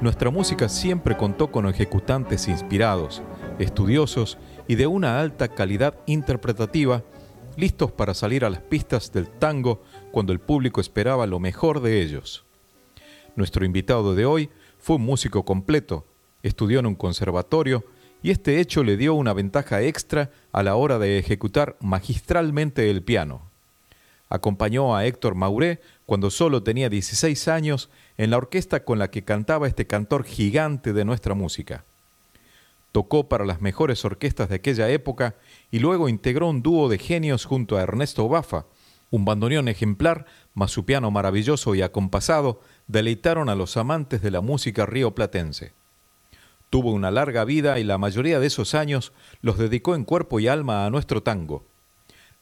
Nuestra música siempre contó con ejecutantes inspirados, estudiosos y de una alta calidad interpretativa, listos para salir a las pistas del tango cuando el público esperaba lo mejor de ellos. Nuestro invitado de hoy fue un músico completo, estudió en un conservatorio y este hecho le dio una ventaja extra a la hora de ejecutar magistralmente el piano. Acompañó a Héctor Mauré cuando solo tenía 16 años en la orquesta con la que cantaba este cantor gigante de nuestra música. Tocó para las mejores orquestas de aquella época y luego integró un dúo de genios junto a Ernesto Bafa, un bandoneón ejemplar, más su piano maravilloso y acompasado, deleitaron a los amantes de la música rioplatense. Tuvo una larga vida y la mayoría de esos años los dedicó en cuerpo y alma a nuestro tango.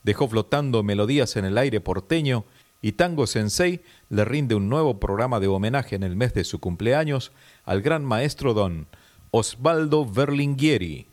Dejó flotando melodías en el aire porteño y Tango Sensei le rinde un nuevo programa de homenaje en el mes de su cumpleaños al gran maestro don Osvaldo Berlinghieri.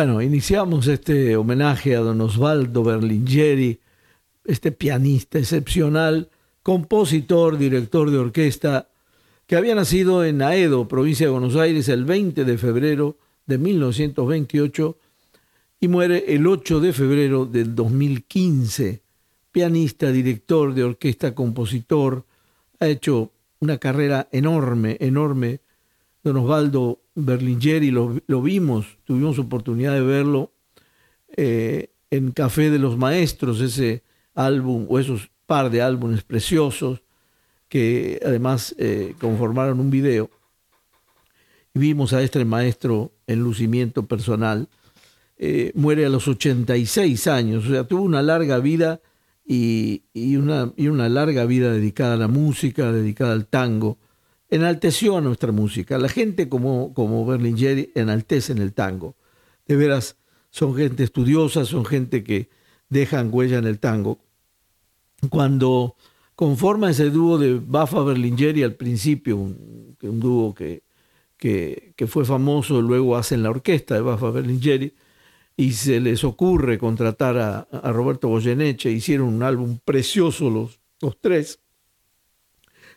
Bueno, iniciamos este homenaje a don Osvaldo Berlingeri, este pianista excepcional, compositor, director de orquesta, que había nacido en Aedo, provincia de Buenos Aires, el 20 de febrero de 1928 y muere el 8 de febrero del 2015. Pianista, director de orquesta, compositor, ha hecho una carrera enorme, enorme. Don Osvaldo Berlingeri lo, lo vimos, tuvimos oportunidad de verlo eh, en Café de los Maestros, ese álbum o esos par de álbumes preciosos que además eh, conformaron un video. Y vimos a este maestro en lucimiento personal. Eh, muere a los 86 años, o sea, tuvo una larga vida y, una, y una larga vida dedicada a la música, dedicada al tango enalteció a nuestra música. La gente como, como Berlingeri enaltece en el tango. De veras, son gente estudiosa, son gente que dejan huella en el tango. Cuando conforma ese dúo de Bafa Berlingeri al principio, un, dúo que, que, que, fue famoso, luego hacen la orquesta de Bafa Berlingeri, y se les ocurre contratar a, a Roberto Goyeneche, hicieron un álbum precioso los, los tres,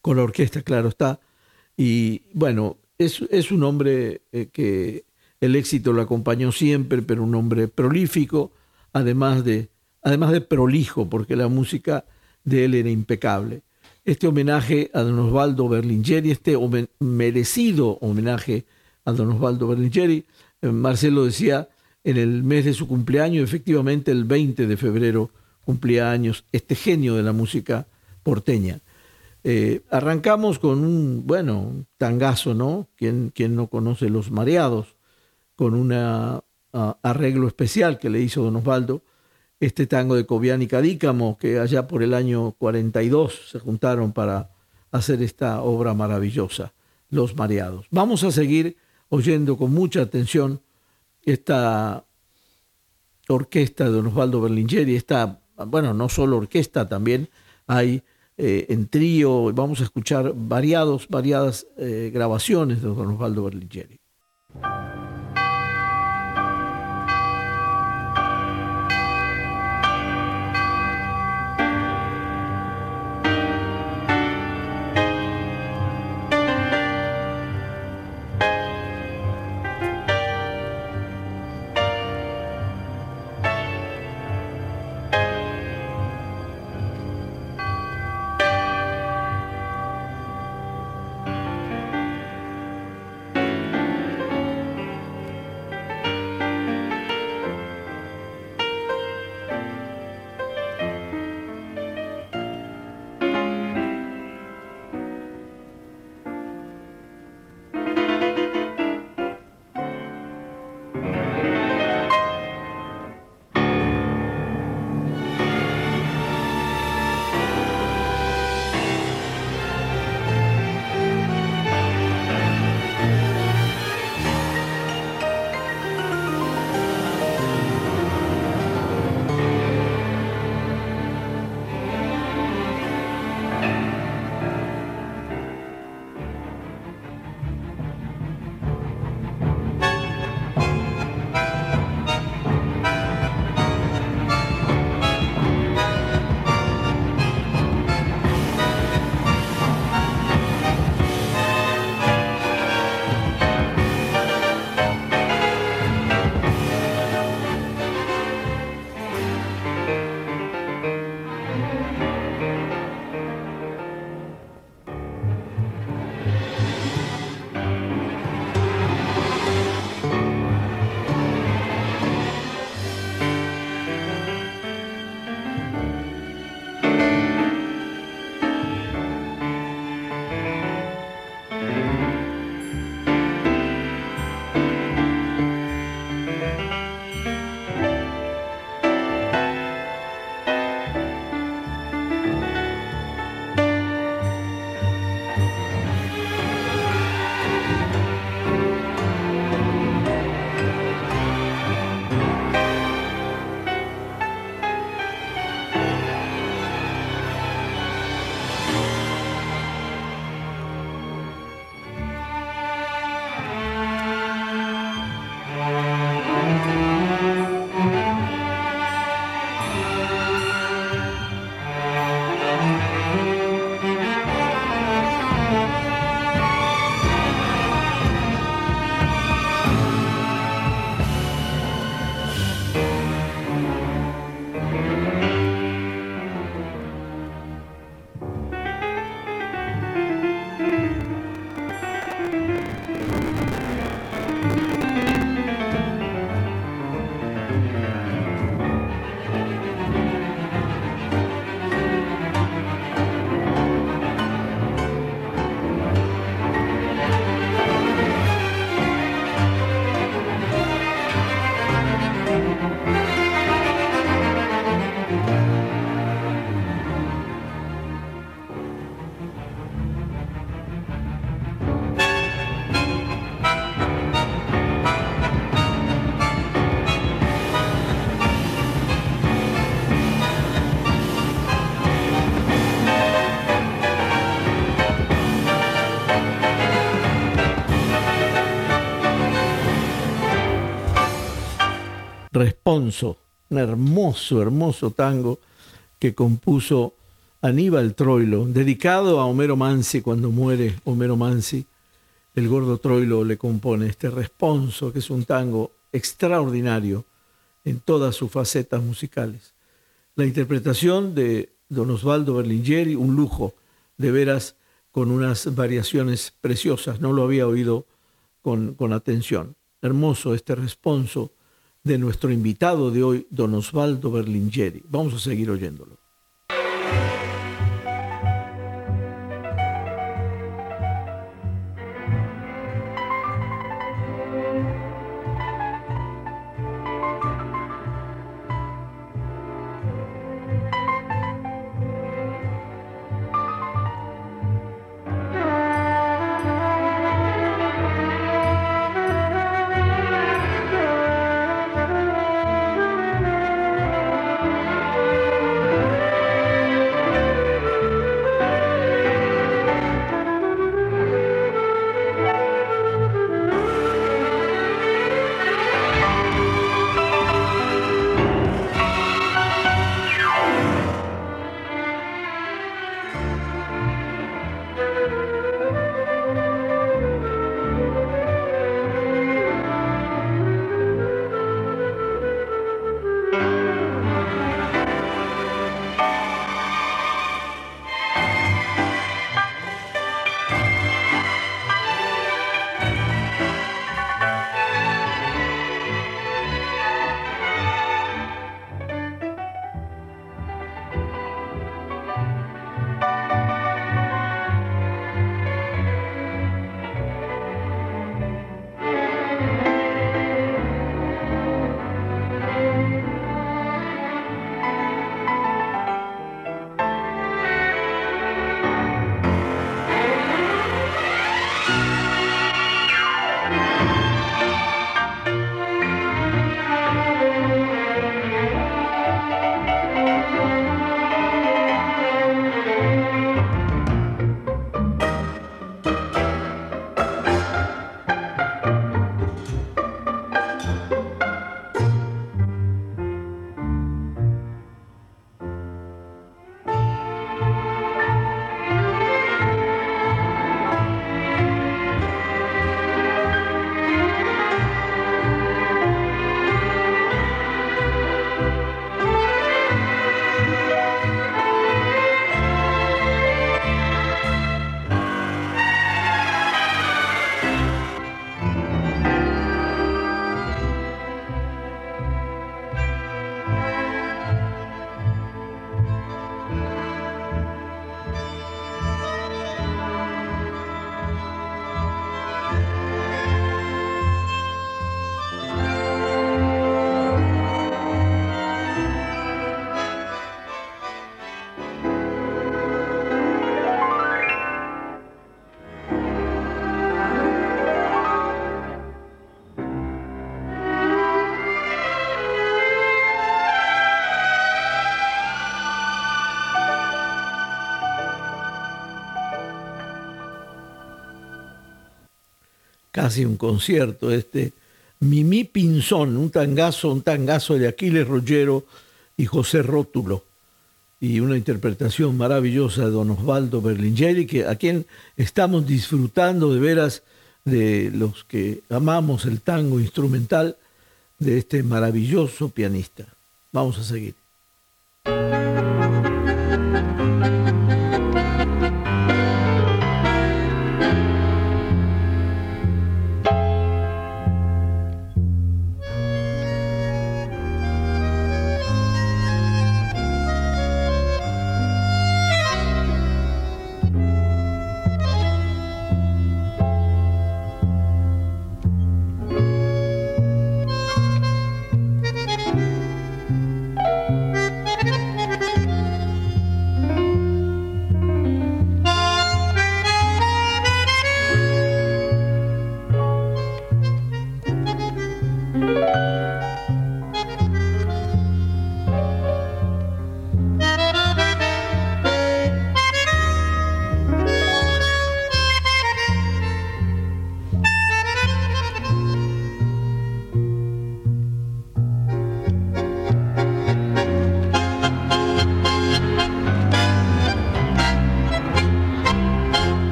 con la orquesta, claro está, y bueno, es, es un hombre eh, que el éxito lo acompañó siempre, pero un hombre prolífico, además de, además de prolijo, porque la música de él era impecable. Este homenaje a don Osvaldo Berlingeri, este merecido homenaje a don Osvaldo Berlingeri, eh, Marcelo decía, en el mes de su cumpleaños, efectivamente el 20 de febrero cumplía años este genio de la música porteña. Eh, arrancamos con un, bueno, tangazo, ¿no? ¿Quién, no conoce Los Mareados? Con un arreglo especial que le hizo Don Osvaldo, este tango de Cobian y Cadícamo, que allá por el año 42 se juntaron para hacer esta obra maravillosa, Los Mareados. Vamos a seguir oyendo con mucha atención esta orquesta de Don Osvaldo Berlingeri, esta, bueno, no solo orquesta, también hay eh, en trío. Vamos a escuchar variados, variadas eh, grabaciones de Don Osvaldo Berlingeri. Un hermoso, hermoso tango que compuso Aníbal Troilo, dedicado a Homero Mansi cuando muere Homero Mansi. El gordo Troilo le compone este responso, que es un tango extraordinario en todas sus facetas musicales. La interpretación de don Osvaldo Berlingeri, un lujo, de veras con unas variaciones preciosas, no lo había oído con, con atención. Hermoso este responso de nuestro invitado de hoy, don Osvaldo Berlingeri. Vamos a seguir oyéndolo. Casi un concierto, este Mimi Pinzón, un tangazo, un tangazo de Aquiles Rollero y José Rótulo, y una interpretación maravillosa de don Osvaldo Berlingeri, que, a quien estamos disfrutando de veras de los que amamos el tango instrumental de este maravilloso pianista. Vamos a seguir.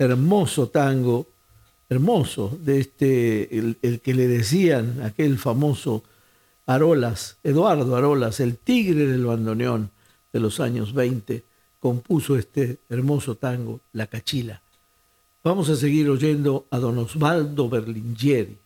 Hermoso tango, hermoso, de este, el, que le decían aquel famoso Arolas, Eduardo Arolas, el tigre del bandoneón de los años 20, compuso este hermoso tango, La Cachila. Vamos a seguir oyendo a don Osvaldo Berlingieri.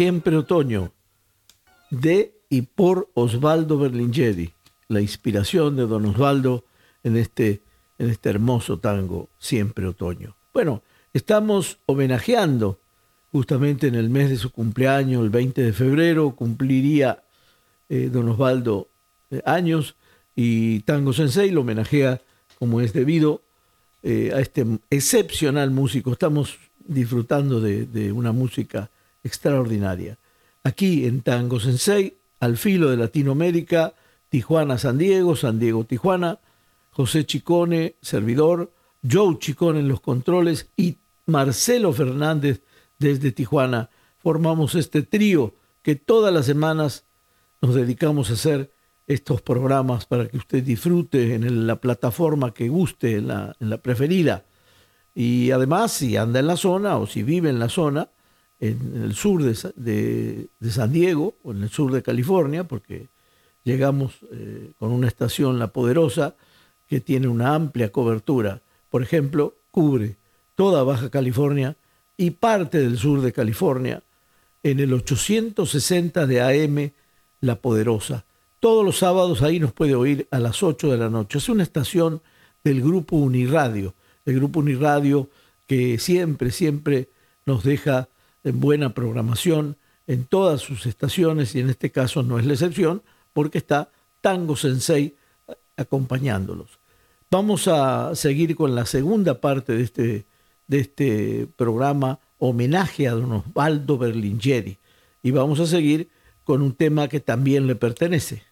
Siempre Otoño, de y por Osvaldo Berlingeri, la inspiración de don Osvaldo en este, en este hermoso tango, Siempre Otoño. Bueno, estamos homenajeando justamente en el mes de su cumpleaños, el 20 de febrero, cumpliría eh, don Osvaldo eh, años y Tango Sensei lo homenajea como es debido eh, a este excepcional músico. Estamos disfrutando de, de una música extraordinaria. Aquí en Tango Sensei, al filo de Latinoamérica, Tijuana, San Diego, San Diego, Tijuana, José Chicone, servidor, Joe Chicone en los controles y Marcelo Fernández desde Tijuana. Formamos este trío que todas las semanas nos dedicamos a hacer estos programas para que usted disfrute en la plataforma que guste, en la, en la preferida. Y además, si anda en la zona o si vive en la zona, en el sur de, San Diego o en el sur de California, porque llegamos eh, con una estación La Poderosa que tiene una amplia cobertura. Por ejemplo, cubre toda Baja California y parte del sur de California en el 860 de AM La Poderosa. Todos los sábados ahí nos puede oír a las 8 de la noche. Es una estación del grupo Uniradio, el grupo Uniradio que siempre, siempre nos deja en buena programación en todas sus estaciones y en este caso no es la excepción porque está Tango Sensei acompañándolos. Vamos a seguir con la segunda parte de este, de este programa, homenaje a don Osvaldo Berlingeri, y vamos a seguir con un tema que también le pertenece.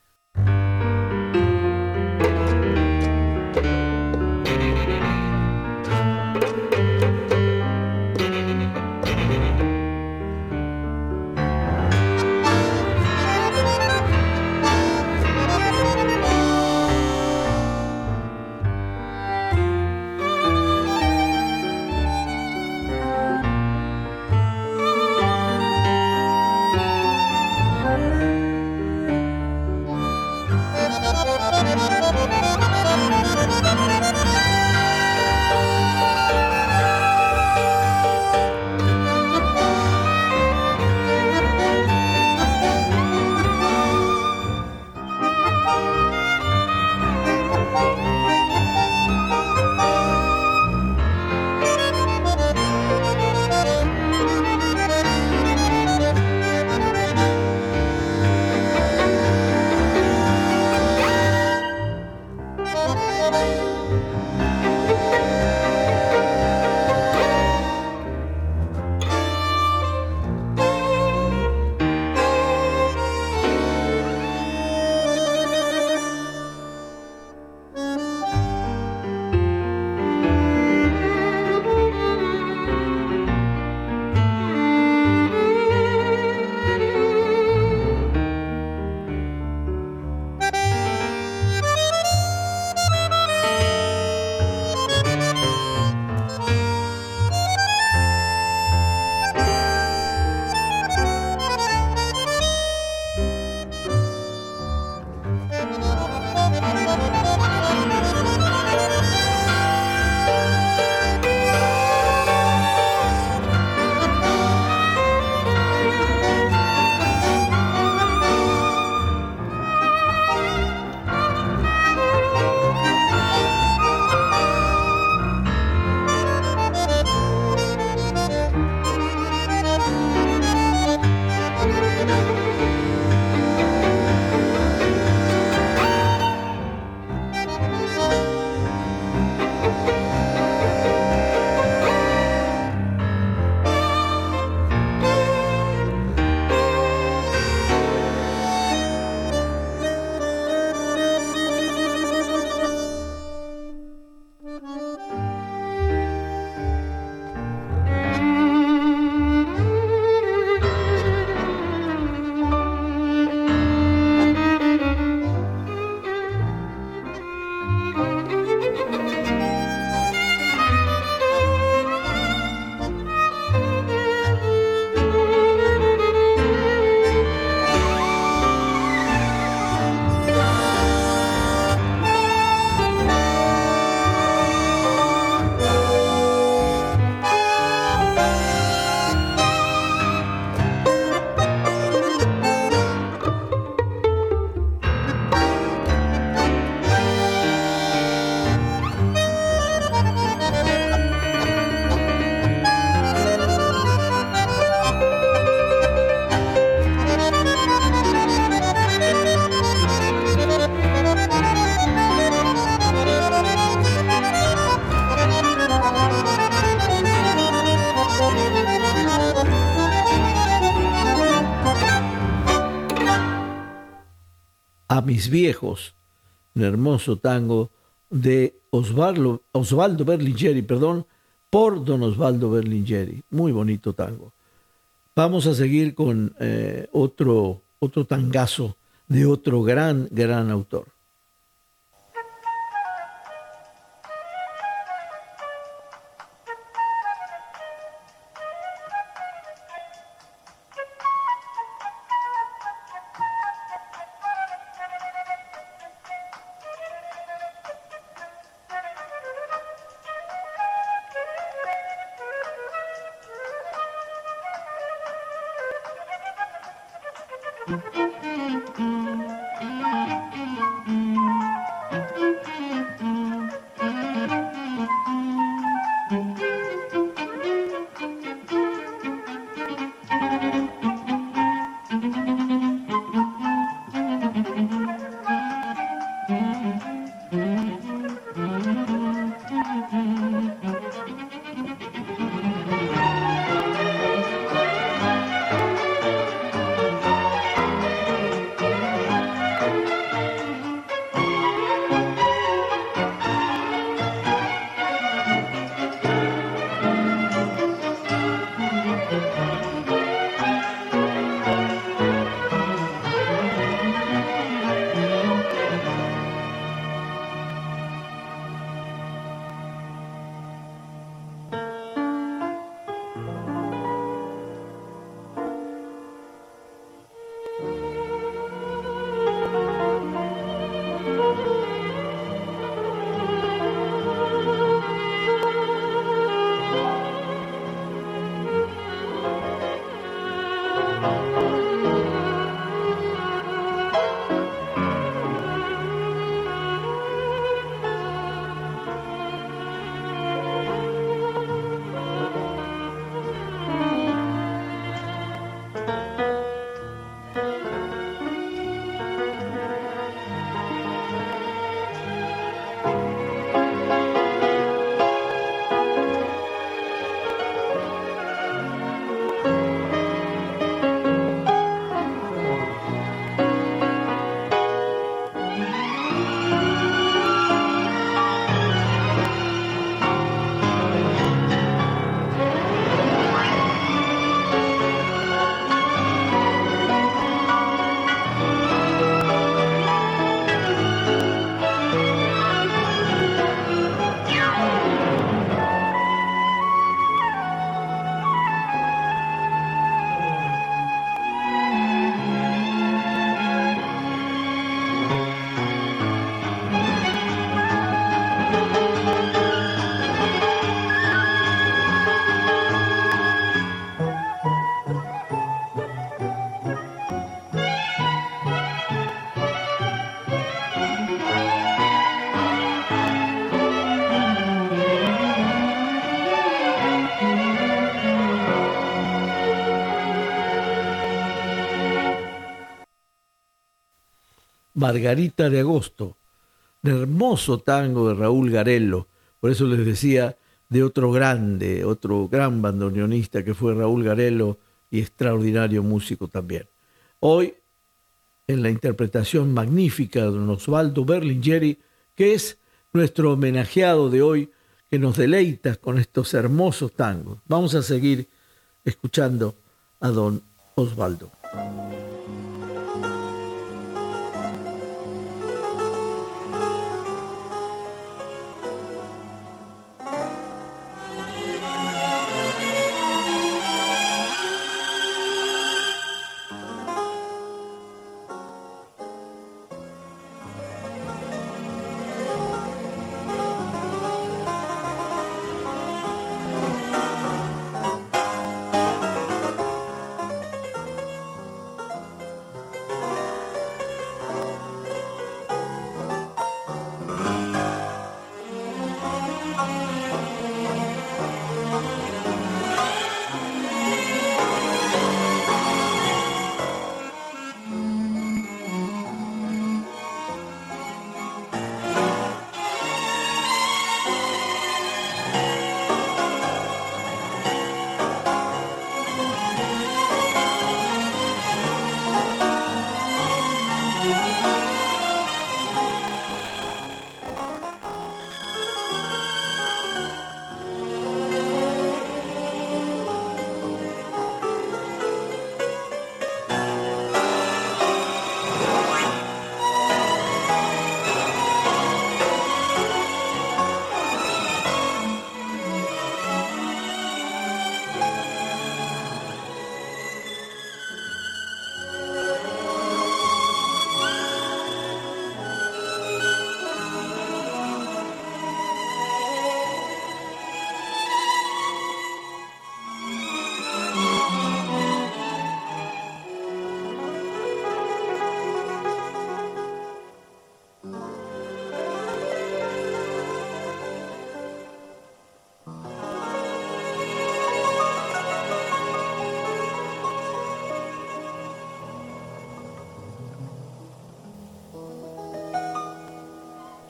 Viejos, un hermoso tango de Osvaldo, Osvaldo Berlingeri, perdón, por don Osvaldo Berlingeri. Muy bonito tango. Vamos a seguir con eh, otro, otro tangazo de otro gran, gran autor. Margarita de Agosto, hermoso tango de Raúl Garello. Por eso les decía de otro grande, otro gran bandoneonista que fue Raúl Garello y extraordinario músico también. Hoy, en la interpretación magnífica de don Osvaldo Berlingeri, que es nuestro homenajeado de hoy, que nos deleita con estos hermosos tangos. Vamos a seguir escuchando a don Osvaldo.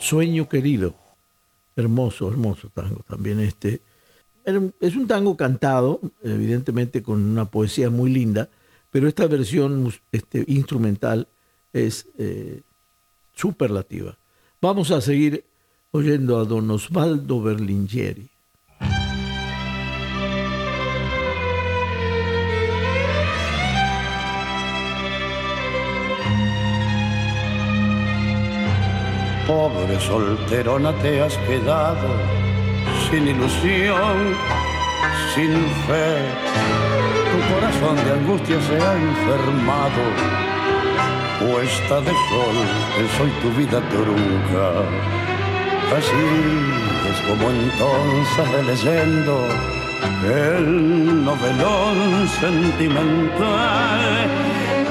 Sueño querido. Hermoso, hermoso tango también este. Es un tango cantado, evidentemente con una poesía muy linda, pero esta versión este, instrumental es eh, superlativa. Vamos a seguir oyendo a don Osvaldo Berlingeri. Pobre solterona te has quedado sin ilusión, sin fe. Tu corazón de angustia se ha enfermado. Puesta de sol, soy tu vida trunca. Así es como entonces leyendo el novelón sentimental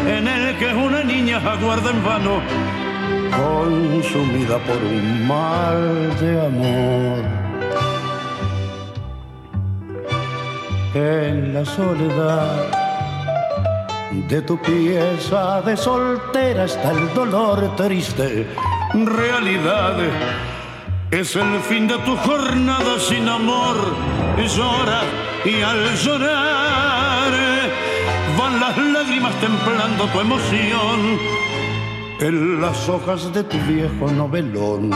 en el que una niña aguarda en vano consumida por un mal de amor. En la soledad de tu pieza de soltera está el dolor triste, realidad. Es el fin de tu jornada sin amor, llora y al llorar van las lágrimas templando tu emoción en las hojas de tu viejo novelón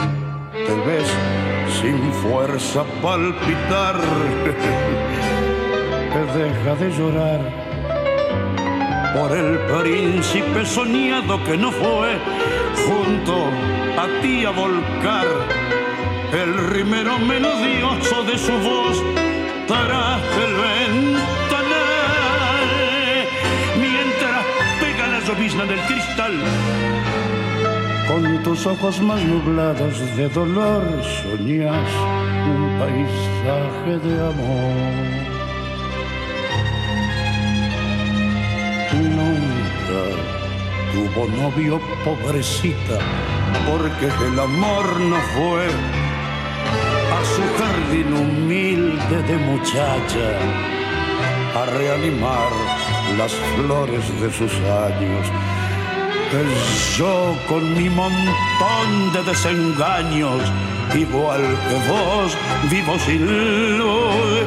te ves sin fuerza palpitar. Te deja de llorar por el príncipe soñado que no fue junto a ti a volcar el rimero melodioso de su voz tras el ventanal mientras pega la llovizna del cristal con tus ojos más nublados de dolor soñas un paisaje de amor. Nunca tuvo novio pobrecita, porque el amor no fue a su jardín humilde de muchacha a reanimar las flores de sus años yo con mi montón de desengaños, igual que vos, vivo sin luz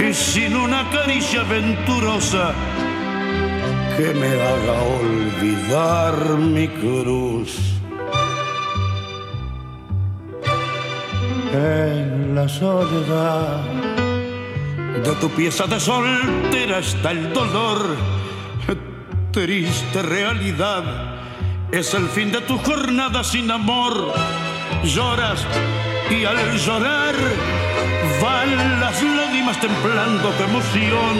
y sin una caricia aventurosa que me haga olvidar mi cruz. En la soledad de tu pieza de soltera está el dolor, triste realidad es el fin de tu jornada sin amor. Lloras y al llorar van las lágrimas templando tu emoción.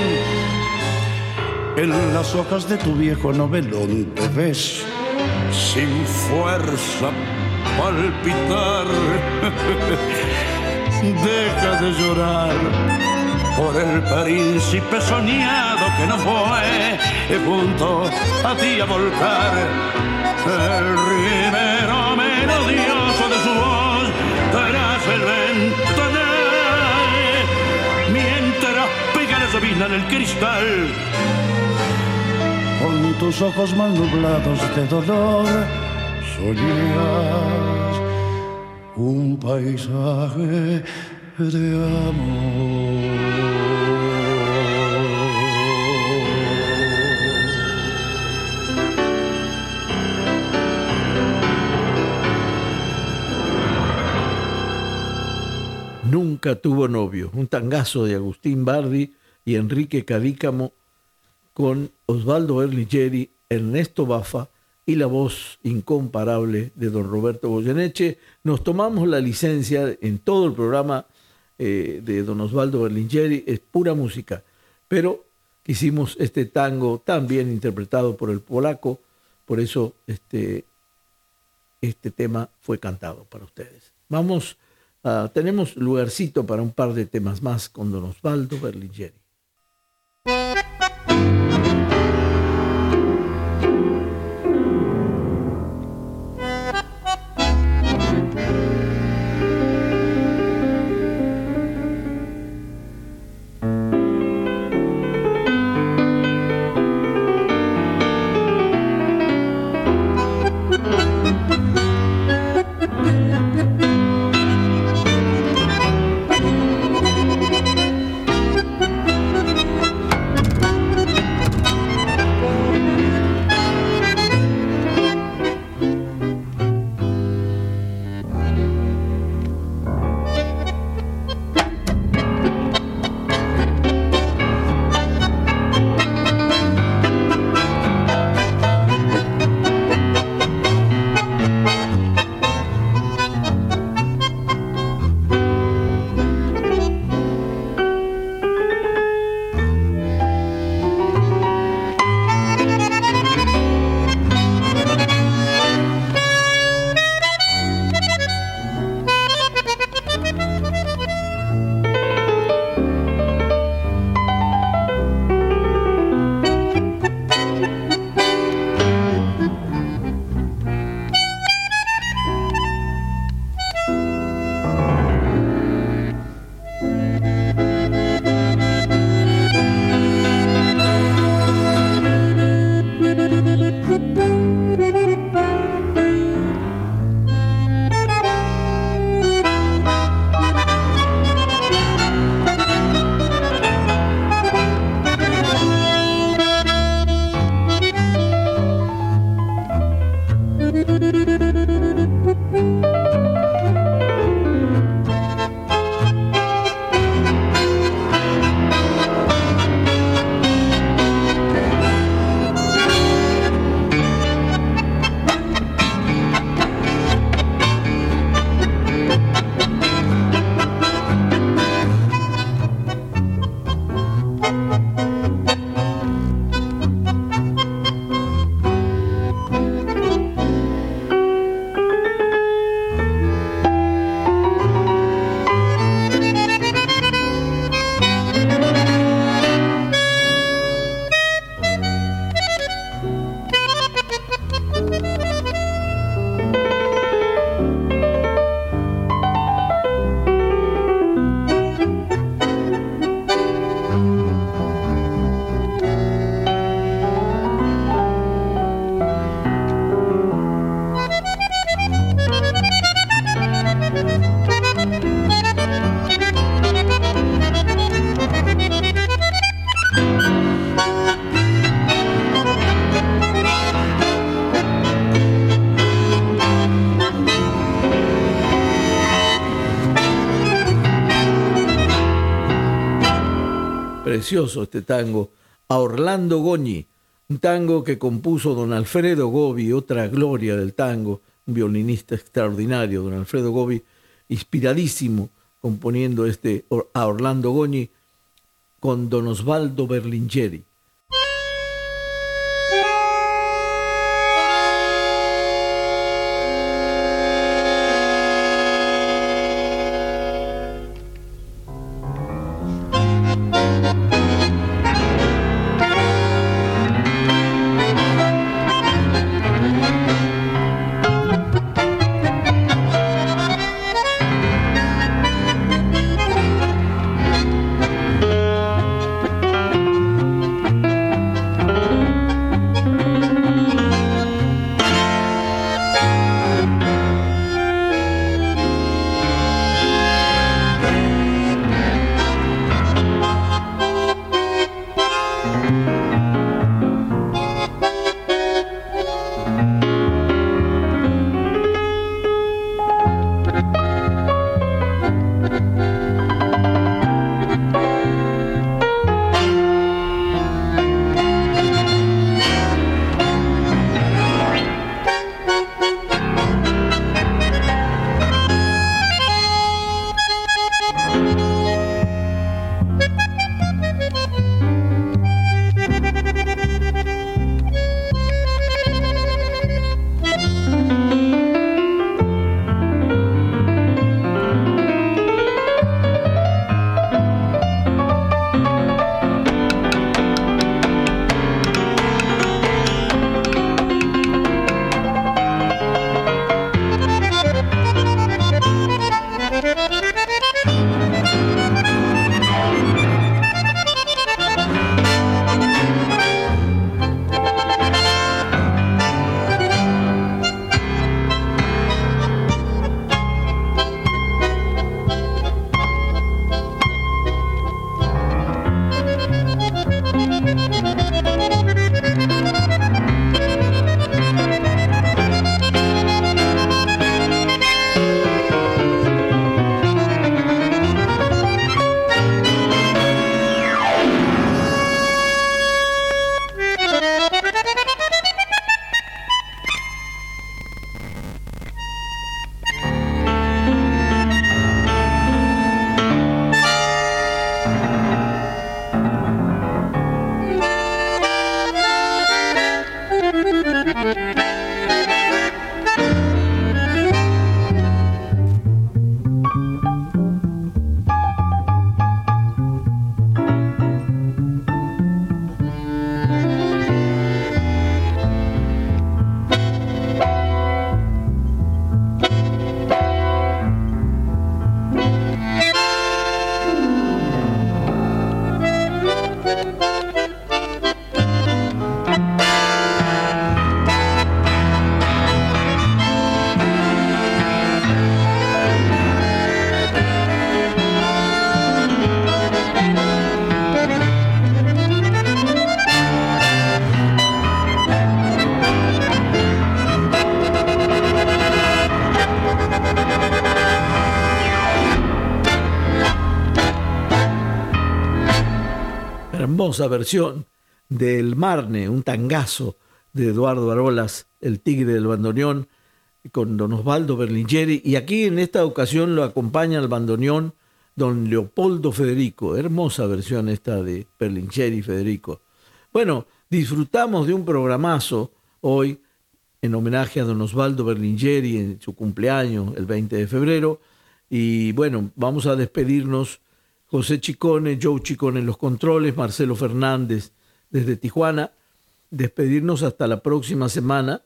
En las hojas de tu viejo novelón te ves sin fuerza palpitar. Deja de llorar por el príncipe soñado que no fue junto a ti a volcar el ribero melodioso de su voz tras el ventanal, mientras pega la sabina en el cristal. Con tus ojos mal nublados de dolor, soñas un paisaje de amor. Tuvo novio, un tangazo de Agustín Bardi y Enrique Cadícamo con Osvaldo Berligeri, Ernesto Bafa y la voz incomparable de don Roberto Goyeneche. Nos tomamos la licencia en todo el programa eh, de don Osvaldo Berlingeri, es pura música, pero hicimos este tango tan bien interpretado por el polaco, por eso este, este tema fue cantado para ustedes. Vamos Ah, tenemos lugarcito para un par de temas más con don Osvaldo Berlingeri. Precioso este tango, a Orlando Goñi, un tango que compuso don Alfredo Gobi, otra gloria del tango, un violinista extraordinario, don Alfredo Gobi, inspiradísimo componiendo este a Orlando Goñi con don Osvaldo Berlingeri. Versión del Marne, un tangazo de Eduardo Arolas, el tigre del bandoneón, con don Osvaldo Berlingeri. Y aquí en esta ocasión lo acompaña al bandoneón don Leopoldo Federico. Hermosa versión esta de Berlingeri Federico. Bueno, disfrutamos de un programazo hoy en homenaje a don Osvaldo Berlingeri en su cumpleaños, el 20 de febrero. Y bueno, vamos a despedirnos José Chicone, Joe Chicone en los controles, Marcelo Fernández desde Tijuana. Despedirnos hasta la próxima semana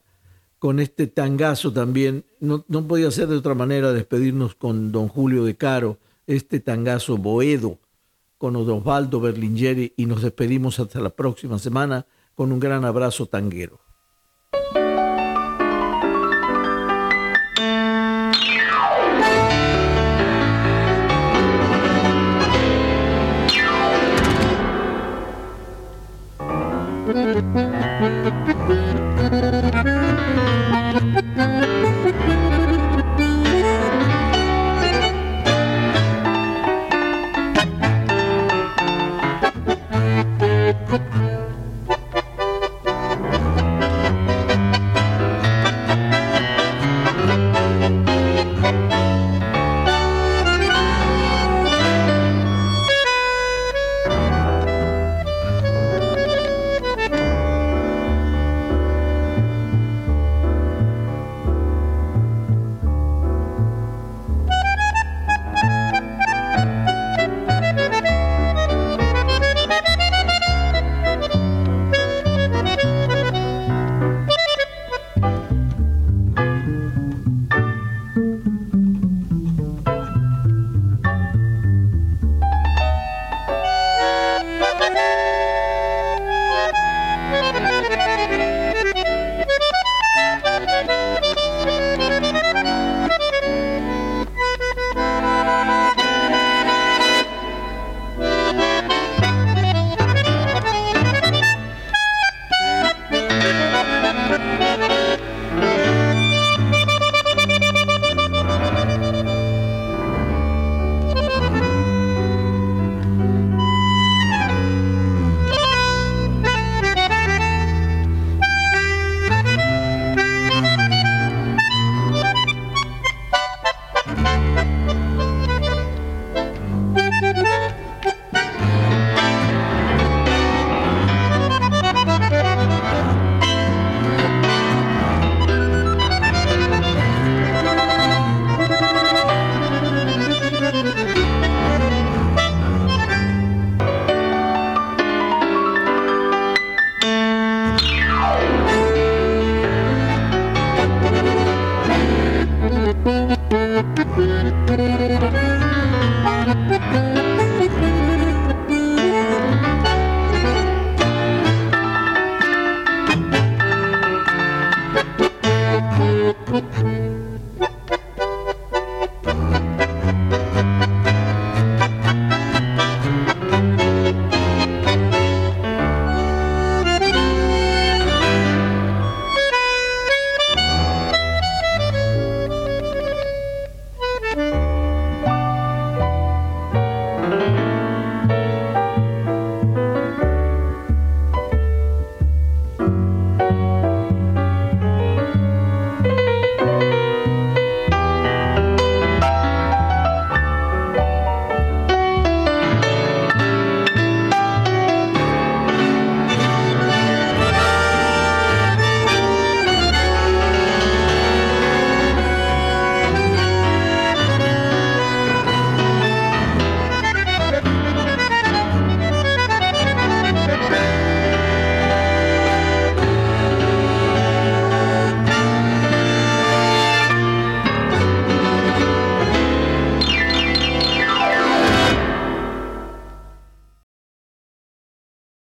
con este tangazo también. No, no podía ser de otra manera despedirnos con don Julio de Caro, este tangazo Boedo, con Osvaldo Berlingeri y nos despedimos hasta la próxima semana con un gran abrazo tanguero.